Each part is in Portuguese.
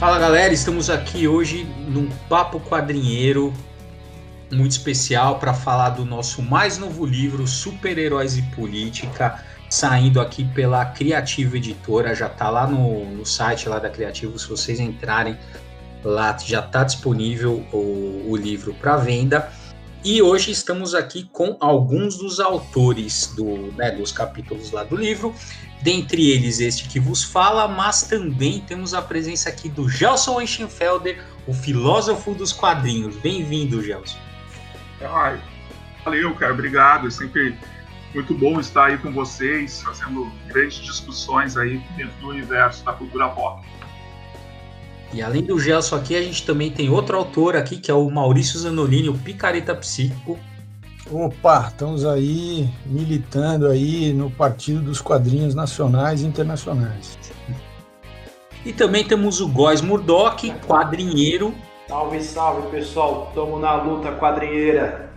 Fala galera, estamos aqui hoje num papo quadrinheiro muito especial para falar do nosso mais novo livro, Super-Heróis e Política, saindo aqui pela Criativa Editora, já está lá no, no, site lá da Criativo, se vocês entrarem lá já está disponível o, o livro para venda. E hoje estamos aqui com alguns dos autores do, né, dos capítulos lá do livro, dentre eles este que vos fala, mas também temos a presença aqui do Gelson Eichenfelder, o filósofo dos quadrinhos. Bem-vindo, Gelson. Ai, valeu, cara, obrigado. É sempre muito bom estar aí com vocês, fazendo grandes discussões aí dentro do universo da cultura pop. E além do Gelson aqui, a gente também tem outro autor aqui, que é o Maurício Zanolini, o Picareta Psíquico. Opa, estamos aí militando aí no Partido dos Quadrinhos Nacionais e Internacionais. E também temos o Góis Murdoch, quadrinheiro. Salve, salve pessoal, estamos na luta quadrinheira.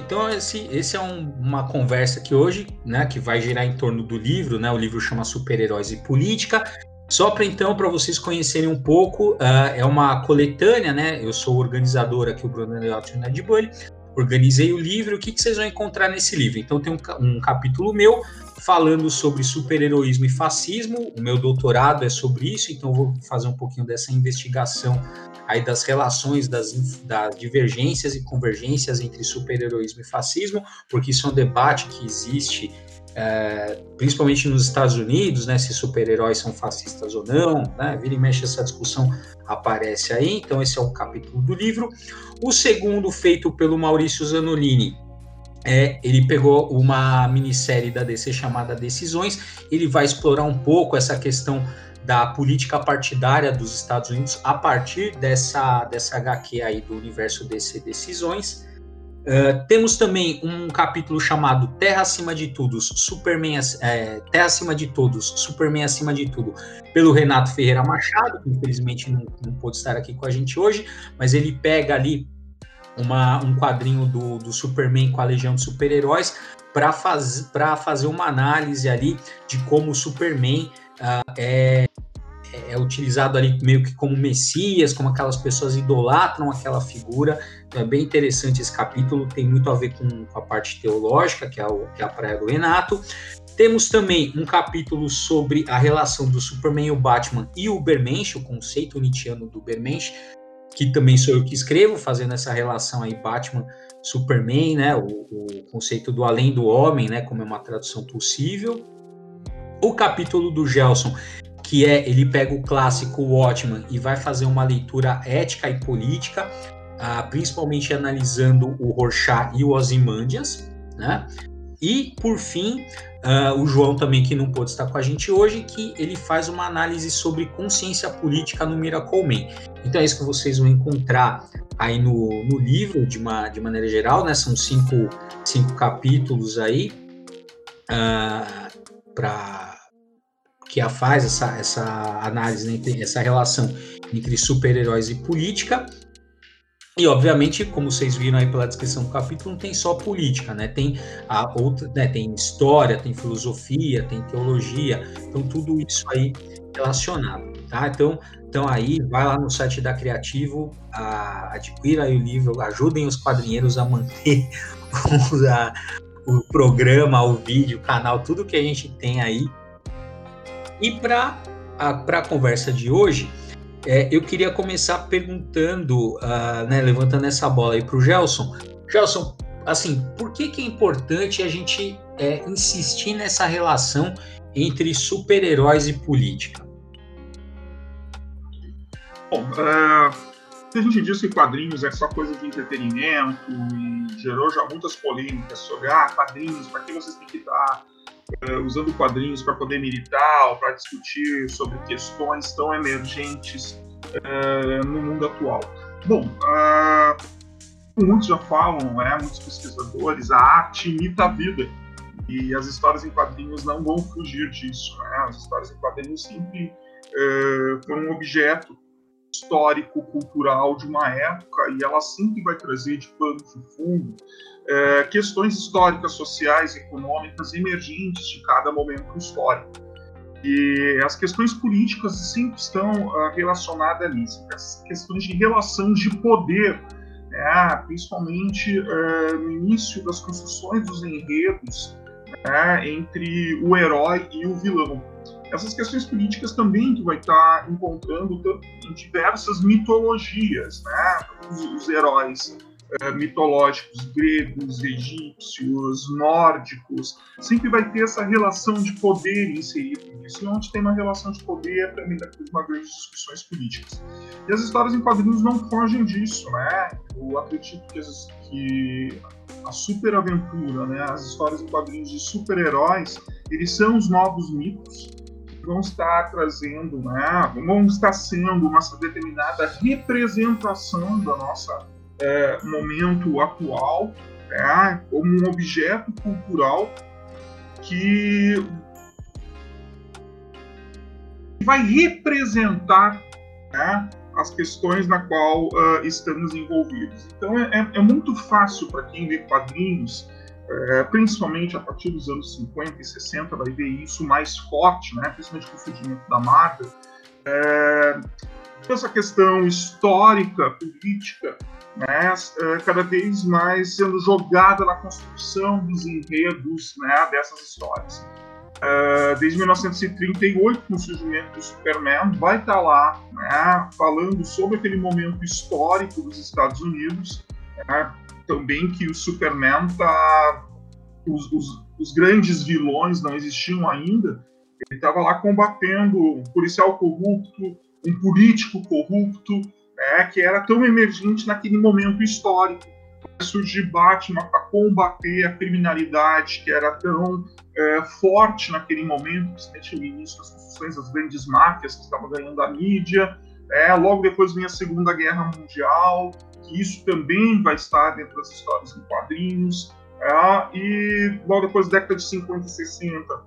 Então, esse, esse é um, uma conversa que hoje, né, que vai girar em torno do livro, né? O livro chama Super-Heróis e Política. Só para então, para vocês conhecerem um pouco, uh, é uma coletânea, né? Eu sou organizador aqui, o Bruno Leotti Ned Bully. Organizei o livro. O que, que vocês vão encontrar nesse livro? Então, tem um, um capítulo meu falando sobre super-heroísmo e fascismo. O meu doutorado é sobre isso, então vou fazer um pouquinho dessa investigação aí das relações, das, das divergências e convergências entre super-heroísmo e fascismo, porque isso é um debate que existe é, principalmente nos Estados Unidos, né, se super-heróis são fascistas ou não, né, vira e mexe essa discussão aparece aí, então esse é um capítulo do livro. O segundo, feito pelo Maurício Zanolini, é, ele pegou uma minissérie da DC chamada Decisões, ele vai explorar um pouco essa questão da política partidária dos Estados Unidos a partir dessa, dessa HQ aí do universo DC Decisões. Uh, temos também um capítulo chamado Terra Acima de Tudo, Superman, é, Terra Acima de Todos, Superman Acima de Tudo, pelo Renato Ferreira Machado, que infelizmente não, não pôde estar aqui com a gente hoje, mas ele pega ali uma, um quadrinho do, do Superman com a Legião de Super-Heróis para faz, fazer uma análise ali de como o Superman uh, é, é utilizado ali meio que como messias, como aquelas pessoas idolatram aquela figura. Então é bem interessante esse capítulo, tem muito a ver com, com a parte teológica, que é, o, que é a praia do Renato. Temos também um capítulo sobre a relação do Superman e o Batman e o Ubermensch, o conceito nietzschiano do Ubermensch, que também sou eu que escrevo, fazendo essa relação aí Batman Superman, né, o, o conceito do além do homem, né, como é uma tradução possível. O capítulo do Gelson, que é ele pega o clássico Watchman e vai fazer uma leitura ética e política, uh, principalmente analisando o Rorschach e o Ozymandias, né? E, por fim, uh, o João também, que não pôde estar com a gente hoje, que ele faz uma análise sobre consciência política no Miracle Man. Então é isso que vocês vão encontrar aí no, no livro, de, uma, de maneira geral, né? São cinco, cinco capítulos aí uh, ah, para que a faz essa, essa análise, né, essa relação entre super-heróis e política. E obviamente, como vocês viram aí pela descrição do capítulo, não tem só política, né? Tem a outra, né? Tem história, tem filosofia, tem teologia, então tudo isso aí relacionado, tá? Então, então aí vai lá no site da Criativo, a, adquira o livro, ajudem os quadrinheiros a manter o, a, o programa, o vídeo, o canal, tudo que a gente tem aí. E para a conversa de hoje, é, eu queria começar perguntando, uh, né, levantando essa bola aí para o Gelson. Gelson, assim, por que, que é importante a gente é, insistir nessa relação entre super-heróis e política? Bom, uh, a gente diz que quadrinhos é só coisa de entretenimento e gerou já muitas polêmicas sobre ah, quadrinhos, para que vocês têm que estar uh, usando quadrinhos para poder militar ou para discutir sobre questões tão emergentes uh, no mundo atual. Bom, muitos já falam, né, muitos pesquisadores, a arte imita a vida e as histórias em quadrinhos não vão fugir disso. Né? As histórias em quadrinhos sempre foram um objeto histórico, cultural de uma época e ela sempre vai trazer de pano de fundo é, questões históricas, sociais, econômicas emergentes de cada momento histórico. E as questões políticas sempre estão uh, relacionadas ali, as questões de relação de poder, né, principalmente uh, no início das construções dos enredos né, entre o herói e o vilão essas questões políticas também tu vai estar encontrando em diversas mitologias, né? Os, os heróis é, mitológicos gregos, egípcios, nórdicos, sempre vai ter essa relação de poder inserida nisso. E onde tem uma relação de poder, também vai ter uma grande discussões políticas. E as histórias em quadrinhos não fogem disso, né? Eu acredito que, que a superaventura, né? As histórias em quadrinhos de super-heróis, eles são os novos mitos vão estar trazendo, né, vão estar sendo uma determinada representação do nosso é, momento atual, né, como um objeto cultural que vai representar né, as questões na qual uh, estamos envolvidos. Então é, é, é muito fácil para quem vê quadrinhos é, principalmente a partir dos anos 50 e 60, vai ver isso mais forte, né, principalmente com o surgimento da Marvel, é, essa questão histórica, política, né, é, cada vez mais sendo jogada na construção dos enredos né, dessas histórias. É, desde 1938, com o surgimento do Superman, vai estar lá né, falando sobre aquele momento histórico dos Estados Unidos, né, também que o Superman tá os, os, os grandes vilões não existiam ainda. Ele estava lá combatendo um policial corrupto, um político corrupto, né, que era tão emergente naquele momento histórico. Surgir Batman para combater a criminalidade que era tão é, forte naquele momento, principalmente no início das construções das grandes máfias que estavam ganhando a mídia. É, logo depois vem a Segunda Guerra Mundial, que isso também vai estar dentro das histórias em quadrinhos. É, e logo depois da década de 50 e 60,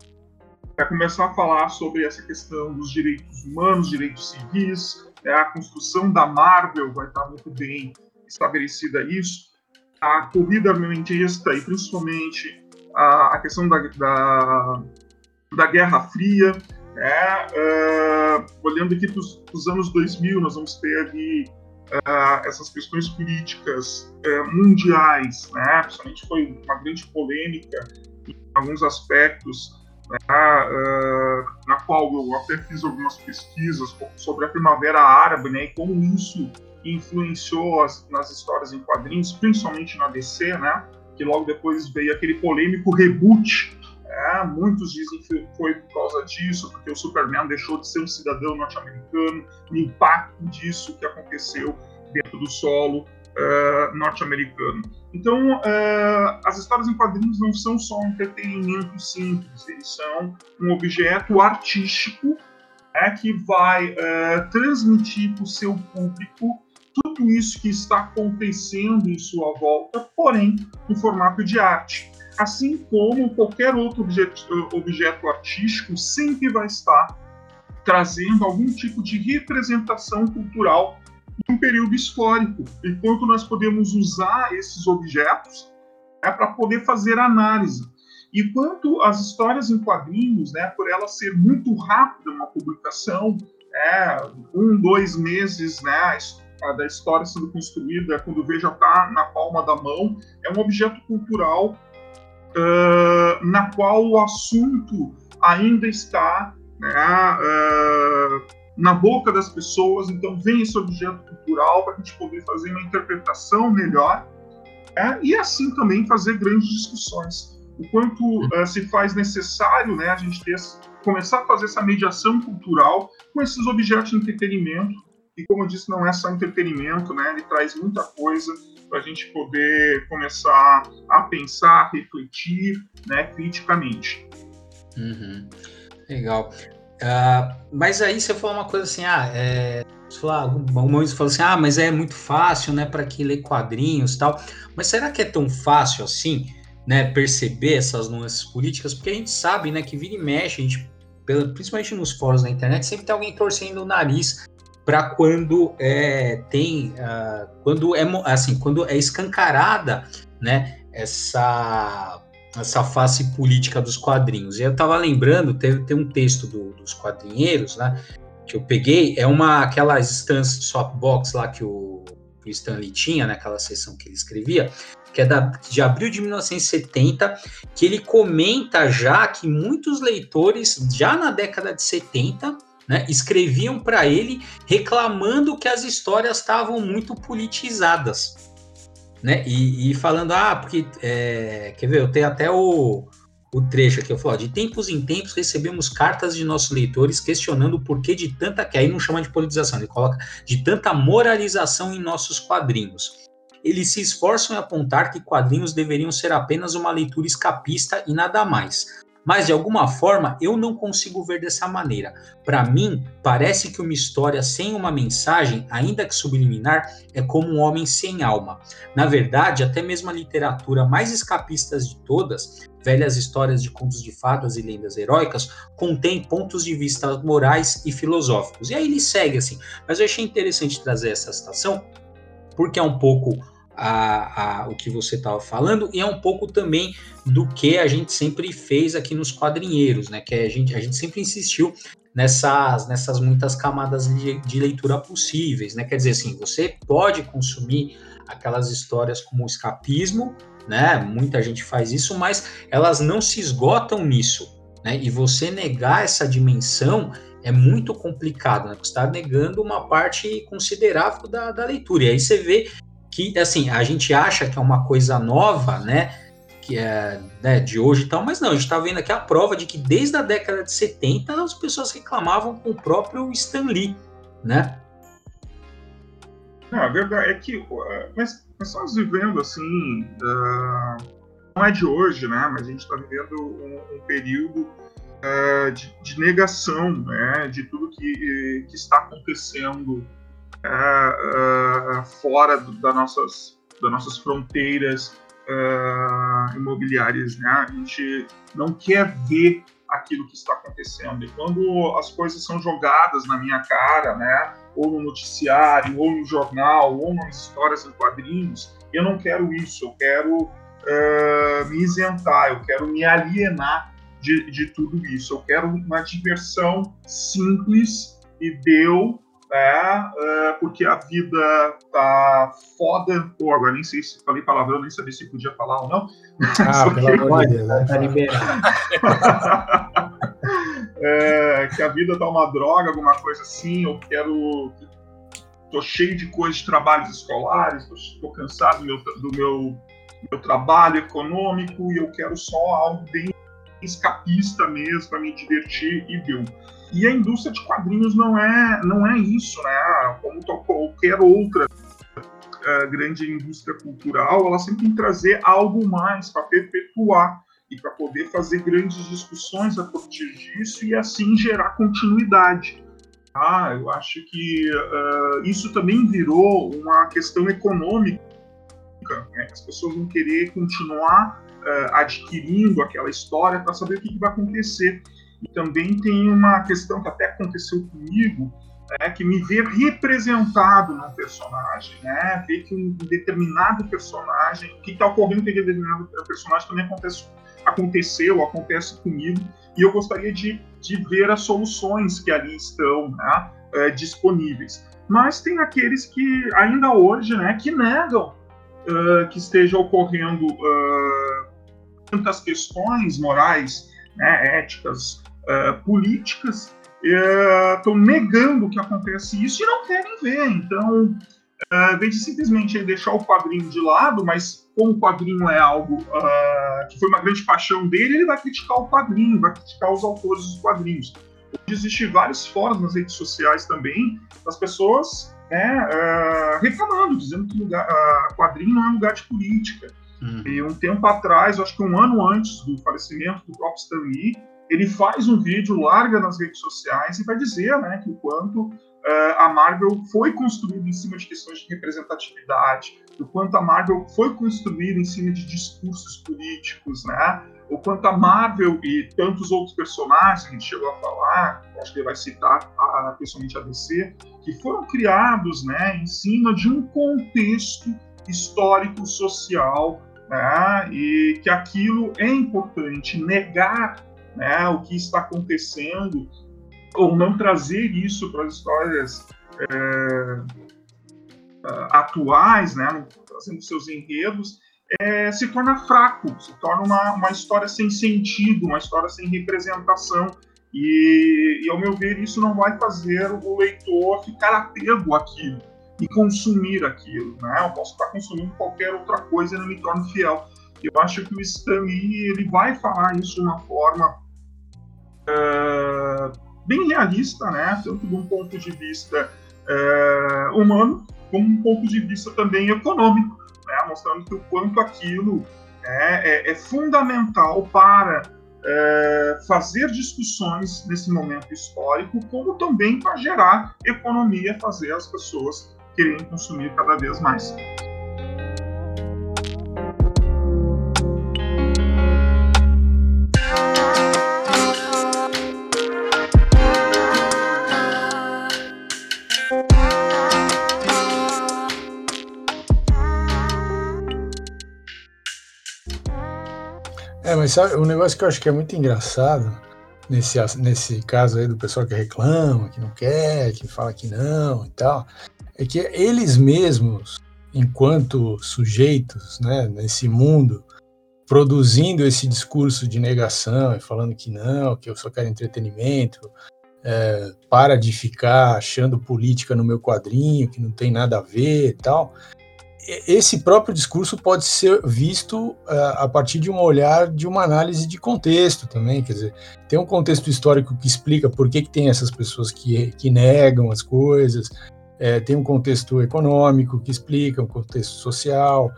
vai começar a falar sobre essa questão dos direitos humanos, direitos civis, é, a construção da Marvel vai estar muito bem estabelecida isso, a corrida armamentista e principalmente a, a questão da, da, da Guerra Fria, é, uh, olhando aqui para os anos 2000, nós vamos ter ali uh, essas questões políticas uh, mundiais, né? Principalmente foi uma grande polêmica em alguns aspectos, né? na qual eu até fiz algumas pesquisas sobre a Primavera Árabe, né? E como isso influenciou as, nas histórias em quadrinhos, principalmente na DC, né? Que logo depois veio aquele polêmico reboot é, muitos dizem que foi por causa disso, porque o Superman deixou de ser um cidadão norte-americano, o impacto disso que aconteceu dentro do solo uh, norte-americano. Então, uh, as histórias em quadrinhos não são só um entretenimento simples, eles são um objeto artístico é, que vai uh, transmitir para o seu público tudo isso que está acontecendo em sua volta, porém, no formato de arte assim como qualquer outro objeto, objeto artístico sempre vai estar trazendo algum tipo de representação cultural de um período histórico, enquanto nós podemos usar esses objetos né, para poder fazer análise. E quanto às histórias em quadrinhos, né, por ela ser muito rápida uma publicação, é, um, dois meses, né, da história sendo construída, quando o já está na palma da mão, é um objeto cultural uh, na qual o assunto ainda está né, uh, na boca das pessoas, então vem esse objeto cultural para a gente poder fazer uma interpretação melhor né, e assim também fazer grandes discussões. O quanto uh, se faz necessário né, a gente ter, começar a fazer essa mediação cultural com esses objetos de entretenimento e como eu disse, não é só entretenimento, né? Ele traz muita coisa para a gente poder começar a pensar, refletir, né, criticamente. Uhum. Legal. Uh, mas aí você falou uma coisa assim, ah, é, você falou, um falou assim, ah, mas é muito fácil, né, para quem lê quadrinhos tal. Mas será que é tão fácil assim, né, perceber essas nuances políticas? Porque a gente sabe, né, que vira e mexe, a gente, principalmente nos fóruns da internet, sempre tem alguém torcendo o nariz para quando é, tem, uh, quando é assim, quando é escancarada, né, essa essa face política dos quadrinhos. E eu estava lembrando, teve, tem um texto do, dos quadrinheiros, né, que eu peguei, é uma aquelas instâncias de softbox lá que o, o Stanley tinha, naquela né, sessão que ele escrevia, que é da, de abril de 1970, que ele comenta já que muitos leitores, já na década de 70, né, escreviam para ele reclamando que as histórias estavam muito politizadas. Né, e, e falando, ah, porque. É, quer ver? Eu tenho até o, o trecho aqui, eu falo, de tempos em tempos recebemos cartas de nossos leitores questionando o porquê de tanta, que aí não chama de politização, ele coloca de tanta moralização em nossos quadrinhos. Eles se esforçam em apontar que quadrinhos deveriam ser apenas uma leitura escapista e nada mais. Mas de alguma forma eu não consigo ver dessa maneira. Para mim, parece que uma história sem uma mensagem, ainda que subliminar, é como um homem sem alma. Na verdade, até mesmo a literatura mais escapista de todas, velhas histórias de contos de fadas e lendas heróicas, contém pontos de vista morais e filosóficos. E aí ele segue assim. Mas eu achei interessante trazer essa citação, porque é um pouco a, a, o que você estava falando e é um pouco também do que a gente sempre fez aqui nos quadrinheiros, né? Que a gente, a gente sempre insistiu nessas, nessas muitas camadas de, de leitura possíveis, né? Quer dizer assim, você pode consumir aquelas histórias como escapismo, né? Muita gente faz isso, mas elas não se esgotam nisso, né? E você negar essa dimensão é muito complicado, né? Você está negando uma parte considerável da, da leitura. E aí você vê que assim a gente acha que é uma coisa nova, né? Que é né, de hoje e tal, mas não, a gente está vendo aqui a prova de que desde a década de 70 as pessoas reclamavam com o próprio Stan Lee, né? Não, a verdade é que mas nós estamos vivendo assim, uh, não é de hoje, né? Mas a gente está vivendo um, um período uh, de, de, negação, né? De tudo que, que está acontecendo uh, fora do, das, nossas, das nossas fronteiras uh, imobiliárias. Né? A gente não quer ver aquilo que está acontecendo. E quando as coisas são jogadas na minha cara, né, ou no noticiário, ou no jornal, ou nas histórias em quadrinhos, eu não quero isso. Eu quero uh, me isentar, eu quero me alienar de, de tudo isso. Eu quero uma diversão simples e deu né? Uh, porque a vida tá foda. Pô, agora nem sei se falei palavrão, nem sabia se podia falar ou não. Ah, pelo amor de Deus, né? tá liberado. é, que a vida tá uma droga, alguma coisa assim. Eu quero. Tô cheio de coisas de trabalhos escolares, tô, tô cansado do meu, do meu, meu trabalho econômico e eu quero só algo bem escapista mesmo para me divertir e deu. E a indústria de quadrinhos não é, não é isso, né? Como qualquer outra uh, grande indústria cultural, ela sempre tem que trazer algo mais para perpetuar e para poder fazer grandes discussões a partir disso e assim gerar continuidade. Ah, eu acho que uh, isso também virou uma questão econômica. Né? As pessoas vão querer continuar uh, adquirindo aquela história para saber o que, que vai acontecer. E também tem uma questão que até aconteceu comigo, né, que me ver representado num personagem, né, ver que um determinado personagem, o que está ocorrendo com aquele determinado personagem também acontece, aconteceu, acontece comigo, e eu gostaria de, de ver as soluções que ali estão né, é, disponíveis. Mas tem aqueles que ainda hoje, né, que negam uh, que esteja ocorrendo uh, tantas questões morais, né, éticas, políticas estão uh, negando que acontece isso e não querem ver. Então, uh, em vez de simplesmente deixar o quadrinho de lado, mas como o quadrinho é algo uh, que foi uma grande paixão dele, ele vai criticar o quadrinho, vai criticar os autores dos quadrinhos. Existem vários fóruns nas redes sociais também, das pessoas né, uh, reclamando, dizendo que lugar, uh, quadrinho não é um lugar de política. Uhum. E um tempo atrás, acho que um ano antes do falecimento do próprio Stan Lee, ele faz um vídeo, larga nas redes sociais e vai dizer né, que o quanto uh, a Marvel foi construída em cima de questões de representatividade, o quanto a Marvel foi construída em cima de discursos políticos, né? o quanto a Marvel e tantos outros personagens a gente chegou a falar, acho que ele vai citar a, principalmente a DC, que foram criados né, em cima de um contexto histórico, social, né, e que aquilo é importante, negar né, o que está acontecendo ou não trazer isso para as histórias é, atuais, né, trazendo seus enredos, é, se torna fraco, se torna uma, uma história sem sentido, uma história sem representação. E, e, ao meu ver, isso não vai fazer o leitor ficar apego àquilo e consumir aquilo. Né? Eu posso estar consumindo qualquer outra coisa e não me torno fiel. Eu acho que o Stan Lee ele vai falar isso de uma forma uh, bem realista, né? tanto de um ponto de vista uh, humano, como um ponto de vista também econômico né, mostrando que o quanto aquilo né, é, é, fundamental para é, fazer discussões nesse momento histórico, como também para gerar economia, fazer as pessoas quererem consumir cada vez mais. Mas sabe, um negócio que eu acho que é muito engraçado nesse, nesse caso aí do pessoal que reclama, que não quer, que fala que não e tal, é que eles mesmos, enquanto sujeitos, né, nesse mundo, produzindo esse discurso de negação e falando que não, que eu só quero entretenimento, é, para de ficar achando política no meu quadrinho, que não tem nada a ver e tal esse próprio discurso pode ser visto uh, a partir de um olhar de uma análise de contexto também, quer dizer, tem um contexto histórico que explica por que, que tem essas pessoas que, que negam as coisas, é, tem um contexto econômico que explica, um contexto social,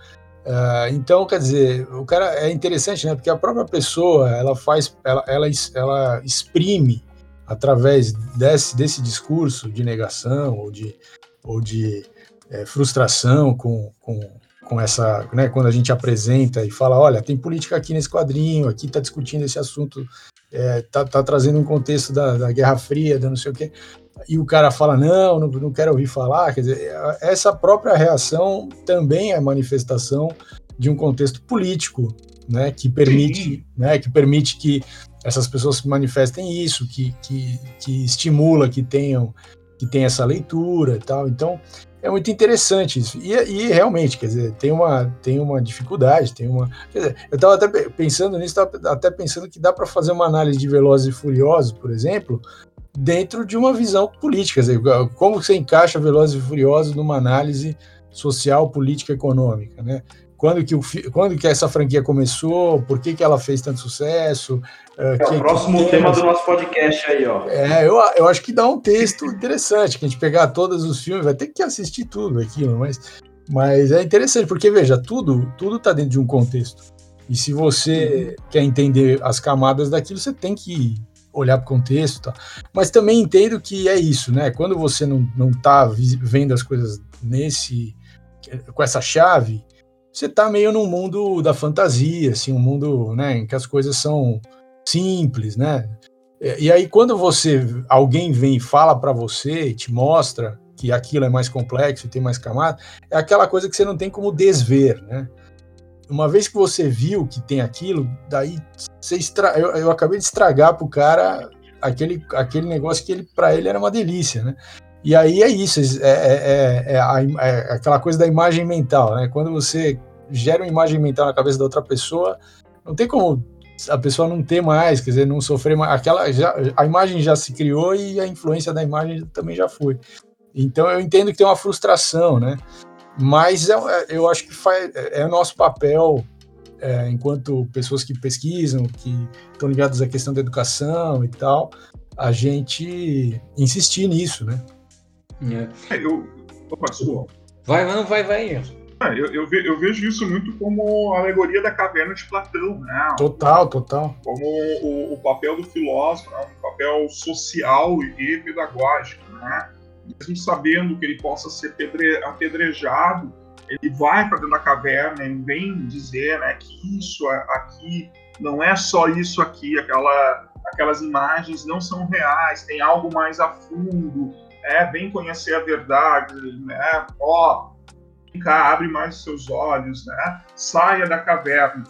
uh, então, quer dizer, o cara é interessante, né, porque a própria pessoa, ela faz, ela, ela, ela exprime através desse, desse discurso de negação ou de, ou de é, frustração com, com, com essa, né, quando a gente apresenta e fala, olha, tem política aqui nesse quadrinho, aqui está discutindo esse assunto, é, tá, tá, trazendo um contexto da, da, Guerra Fria, da não sei o quê, e o cara fala, não, não, não quero ouvir falar, quer dizer, essa própria reação também é manifestação de um contexto político, né, que permite, né, que permite que essas pessoas se manifestem isso, que, que, que estimula que tenham que tem essa leitura e tal. Então, é muito interessante isso. E, e, realmente, quer dizer, tem uma, tem uma dificuldade, tem uma. Quer dizer, eu estava até pensando nisso, estava até pensando que dá para fazer uma análise de Velozes e Furiosos, por exemplo, dentro de uma visão política. Dizer, como você encaixa Velozes e Furiosos numa análise social, política, econômica, né? quando que, o, quando que essa franquia começou, por que, que ela fez tanto sucesso. É que, o próximo tema do nosso podcast aí, ó. É, eu, eu acho que dá um texto interessante, que a gente pegar todos os filmes, vai ter que assistir tudo aquilo, mas, mas é interessante, porque veja, tudo tudo está dentro de um contexto. E se você uhum. quer entender as camadas daquilo, você tem que olhar para o contexto. Tá? Mas também entendo que é isso, né? Quando você não, não tá vendo as coisas nesse com essa chave, você está meio num mundo da fantasia, assim, um mundo né, em que as coisas são simples, né? E aí quando você alguém vem e fala para você te mostra que aquilo é mais complexo e tem mais camada, é aquela coisa que você não tem como desver, né? Uma vez que você viu que tem aquilo, daí você estra... eu, eu acabei de estragar pro cara aquele, aquele negócio que ele para ele era uma delícia, né? E aí é isso, é, é, é, é, a, é aquela coisa da imagem mental, né? Quando você gera uma imagem mental na cabeça da outra pessoa, não tem como a pessoa não ter mais, quer dizer, não sofrer mais. Aquela, já, a imagem já se criou e a influência da imagem também já foi. Então eu entendo que tem uma frustração, né? Mas eu, é, eu acho que faz, é o nosso papel é, enquanto pessoas que pesquisam, que estão ligadas à questão da educação e tal, a gente insistir nisso, né? É. é eu, opa, vai, não, vai, vai. É, eu, eu, ve, eu, vejo isso muito como a alegoria da caverna de Platão, né? Total, total. Como o, o papel do filósofo, né? um papel social e pedagógico, né? Mesmo sabendo que ele possa ser pedre, apedrejado, ele vai para dentro da caverna e vem dizer né, que isso aqui não é só isso aqui, aquela, aquelas imagens não são reais, tem algo mais a fundo, é, vem conhecer a verdade, né? Ó, cá, abre mais os seus olhos, né? Saia da caverna.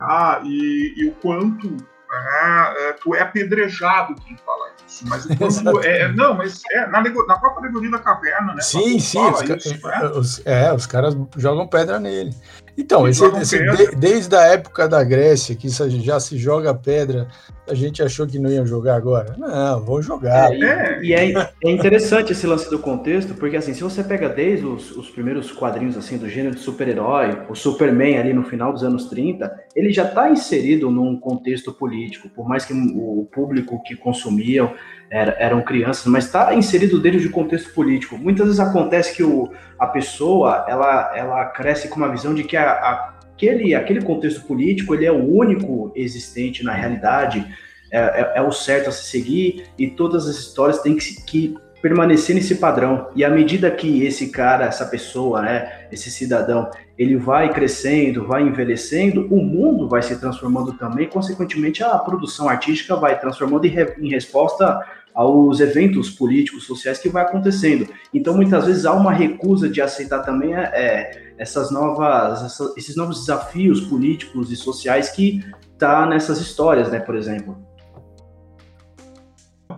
Ah, e, e o quanto é, tu é apedrejado quem fala isso. Mas o quanto é, é, não, mas é na, na própria alegoria da caverna, né? Sim, sim, os, isso, é. Os, é, os caras jogam pedra nele. Então, esse, esse, de, desde a época da Grécia, que isso já se joga pedra, a gente achou que não ia jogar agora. Não, vão jogar. É, e, e é, é, interessante esse lance do contexto, porque assim, se você pega desde os, os primeiros quadrinhos assim do gênero de super-herói, o Superman ali no final dos anos 30, ele já está inserido num contexto político, por mais que o público que consumiam era, eram crianças, mas está inserido dentro de contexto político. Muitas vezes acontece que o, a pessoa ela, ela cresce com uma visão de que a, a, aquele, aquele contexto político ele é o único existente na realidade, é, é, é, o certo a se seguir e todas as histórias têm que, que permanecer nesse padrão. E à medida que esse cara, essa pessoa, né, esse cidadão, ele vai crescendo, vai envelhecendo, o mundo vai se transformando também, consequentemente a produção artística vai transformando em, re, em resposta aos eventos políticos, sociais que vai acontecendo. Então, muitas vezes há uma recusa de aceitar também é, é essas novas, essa, esses novos desafios políticos e sociais que tá nessas histórias, né, por exemplo.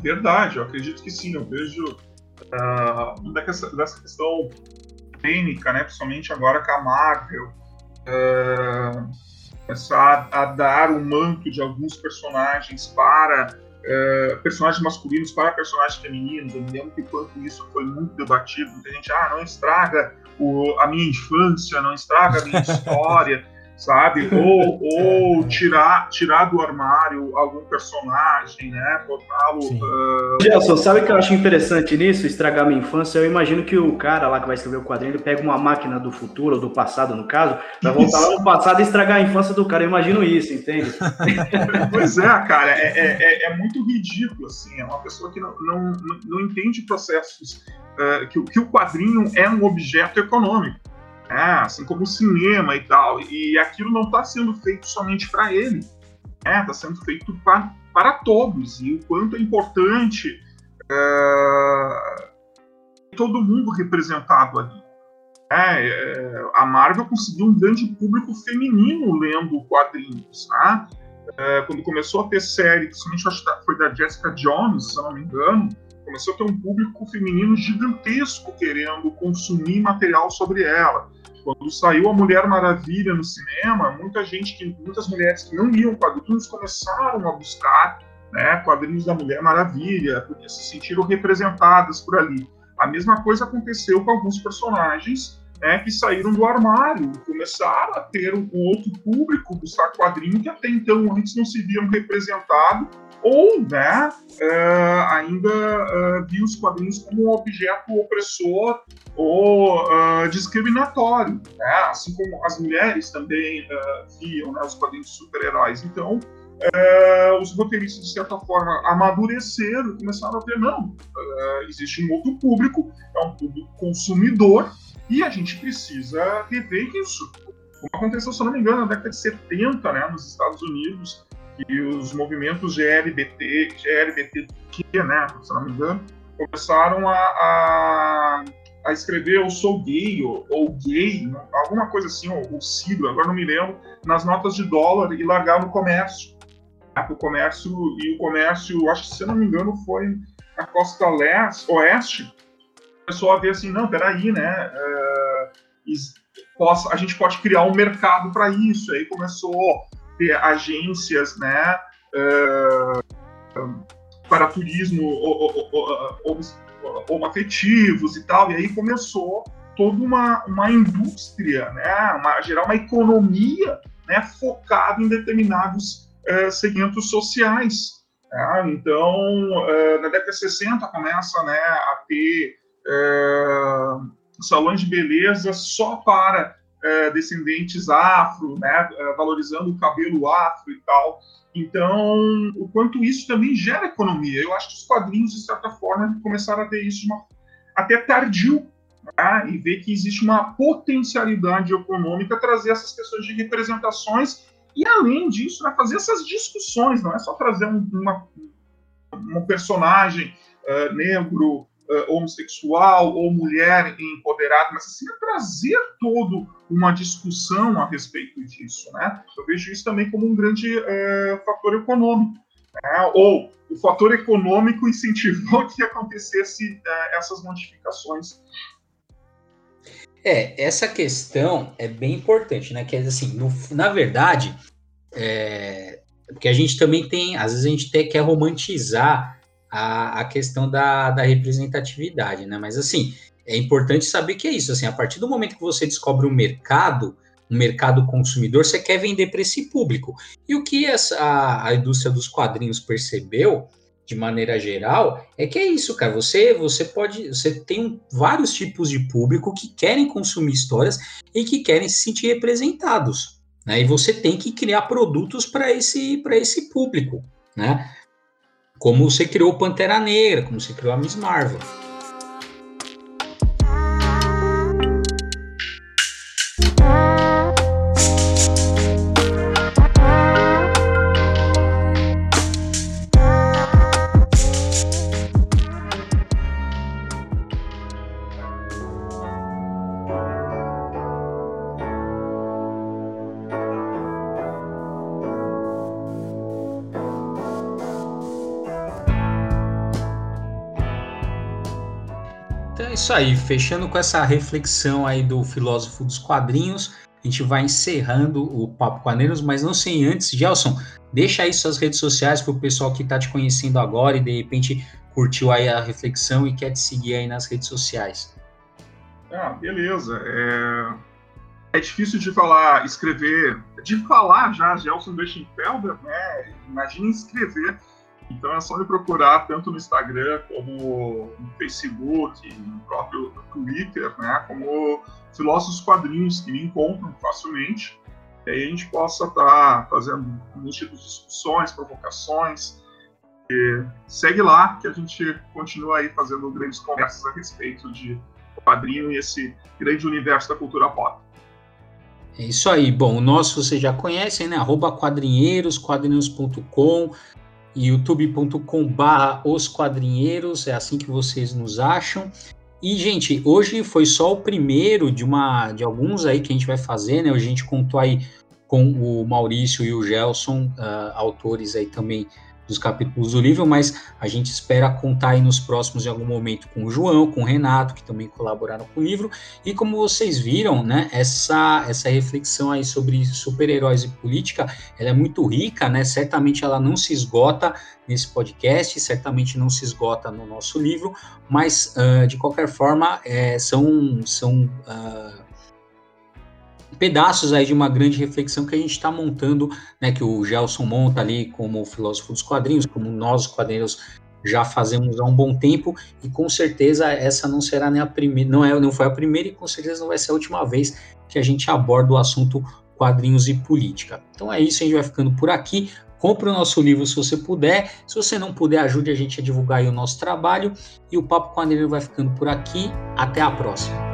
Verdade, eu acredito que sim. Eu vejo uh, dessa, dessa questão técnica, né, principalmente agora com a Marvel, uh, começar a, a dar o manto de alguns personagens para é, personagens masculinos para personagens femininos. Eu me lembro que quanto isso foi muito debatido. Muita gente, ah, não estraga o, a minha infância, não estraga a minha história sabe? Ou, ou tirar, tirar do armário algum personagem, né? Botá-lo. Uh... Gelson, sabe o que eu acho interessante nisso? Estragar minha infância? Eu imagino que o cara lá que vai escrever o quadrinho, ele pega uma máquina do futuro, ou do passado, no caso, vai voltar lá no passado e estragar a infância do cara. Eu imagino isso, entende? pois é, cara, é, é, é, é, muito ridículo, assim. É uma pessoa que não, não, não, não entende processos. Uh, que, que o quadrinho é um objeto econômico é, assim como o cinema e tal. E aquilo não está sendo feito somente para ele, está né? sendo feito pra, para todos. E o quanto é importante é, todo mundo representado ali. É, é, a Marvel conseguiu um grande público feminino lendo quadrinhos. Né? É, quando começou a ter série, principalmente acho que foi da Jessica Jones, se não me engano, começou a ter um público feminino gigantesco querendo consumir material sobre ela. Quando saiu a Mulher Maravilha no cinema, muita gente, que, muitas mulheres que não liam quadrinhos começaram a buscar né, quadrinhos da Mulher Maravilha, porque se sentiram representadas por ali. A mesma coisa aconteceu com alguns personagens né, que saíram do armário, começaram a ter um outro público, buscar quadrinhos que até então antes não se viam representados ou né, uh, ainda uh, os quadrinhos como um objeto opressor ou uh, discriminatório, né? assim como as mulheres também viam né, os quadrinhos super-heróis. Então, os roteiristas, de certa forma, amadureceram e começaram a ver, não, existe um outro público, é um público consumidor, e a gente precisa rever isso. Como aconteceu, se eu não me engano, na década de 70, né, nos Estados Unidos, que os movimentos GLBT, GLBTQ, né, se não me engano, começaram a, a, a escrever eu sou gay ou, ou gay, alguma coisa assim, ou, ou sigla, agora não me lembro, nas notas de dólar e largar no comércio. Né, o comércio, e o comércio, acho que se não me engano, foi na costa leste, oeste, começou a ver assim, não, peraí, né, uh, a gente pode criar um mercado para isso, aí começou ter agências né, uh, para turismo homoafetivos e tal, e aí começou toda uma, uma indústria, né, uma, gerar uma economia né, focada em determinados uh, segmentos sociais. É, então, é, na década de 60 começa né, a ter é, salões de beleza só para é, descendentes afro, né, é, valorizando o cabelo afro e tal. Então, o quanto isso também gera economia. Eu acho que os quadrinhos, de certa forma, começaram a ter isso uma, até tardio, né, e ver que existe uma potencialidade econômica trazer essas questões de representações e, além disso, né, fazer essas discussões, não é só trazer um, uma, um personagem uh, negro, uh, homossexual ou mulher empoderada, mas assim, é trazer todo uma discussão a respeito disso. Né? Eu vejo isso também como um grande uh, fator econômico. Né? Ou o fator econômico incentivou que acontecesse essas modificações é, essa questão é bem importante, né? Que assim, no, na verdade, é, porque a gente também tem, às vezes a gente até quer romantizar a, a questão da, da representatividade, né? Mas assim, é importante saber que é isso. Assim, a partir do momento que você descobre um mercado, um mercado consumidor, você quer vender para esse público. E o que essa, a, a indústria dos quadrinhos percebeu de maneira geral, é que é isso, cara. Você, você pode, você tem vários tipos de público que querem consumir histórias e que querem se sentir representados, né? E você tem que criar produtos para esse, para esse público, né? Como você criou Pantera Negra, como você criou a Miss Marvel. Isso aí, fechando com essa reflexão aí do filósofo dos quadrinhos, a gente vai encerrando o Papo Quadrinhos, mas não sem antes, Gelson, deixa aí suas redes sociais para o pessoal que está te conhecendo agora e de repente curtiu aí a reflexão e quer te seguir aí nas redes sociais. Ah, beleza. É, é difícil de falar, escrever, de falar já Gelson Bechenfelder, né? Imagina escrever então é só me procurar tanto no Instagram como no Facebook, no próprio Twitter, né, como filósofos quadrinhos que me encontram facilmente. E aí a gente possa estar tá fazendo alguns tipos de discussões, provocações. E segue lá que a gente continua aí fazendo grandes conversas a respeito de quadrinho e esse grande universo da cultura pop. É isso aí. Bom, o nosso vocês já conhecem, né? Arroba quadrinheiros, quadrinhos.com youtube.com/barra os quadrinheiros, é assim que vocês nos acham. E, gente, hoje foi só o primeiro de uma de alguns aí que a gente vai fazer, né? A gente contou aí com o Maurício e o Gelson, uh, autores aí também dos capítulos do livro, mas a gente espera contar aí nos próximos em algum momento com o João, com o Renato, que também colaboraram com o livro. E como vocês viram, né, essa, essa reflexão aí sobre super-heróis e política, ela é muito rica, né? Certamente ela não se esgota nesse podcast, certamente não se esgota no nosso livro, mas uh, de qualquer forma é, são, são uh, pedaços aí de uma grande reflexão que a gente está montando, né, que o Gelson monta ali como filósofo dos quadrinhos, como nós, os quadrinhos, já fazemos há um bom tempo, e com certeza essa não será nem a primeira, não, é, não foi a primeira e com certeza não vai ser a última vez que a gente aborda o assunto quadrinhos e política. Então é isso, a gente vai ficando por aqui. Compre o nosso livro se você puder. Se você não puder, ajude a gente a divulgar o nosso trabalho. E o Papo Quadrinho vai ficando por aqui. Até a próxima.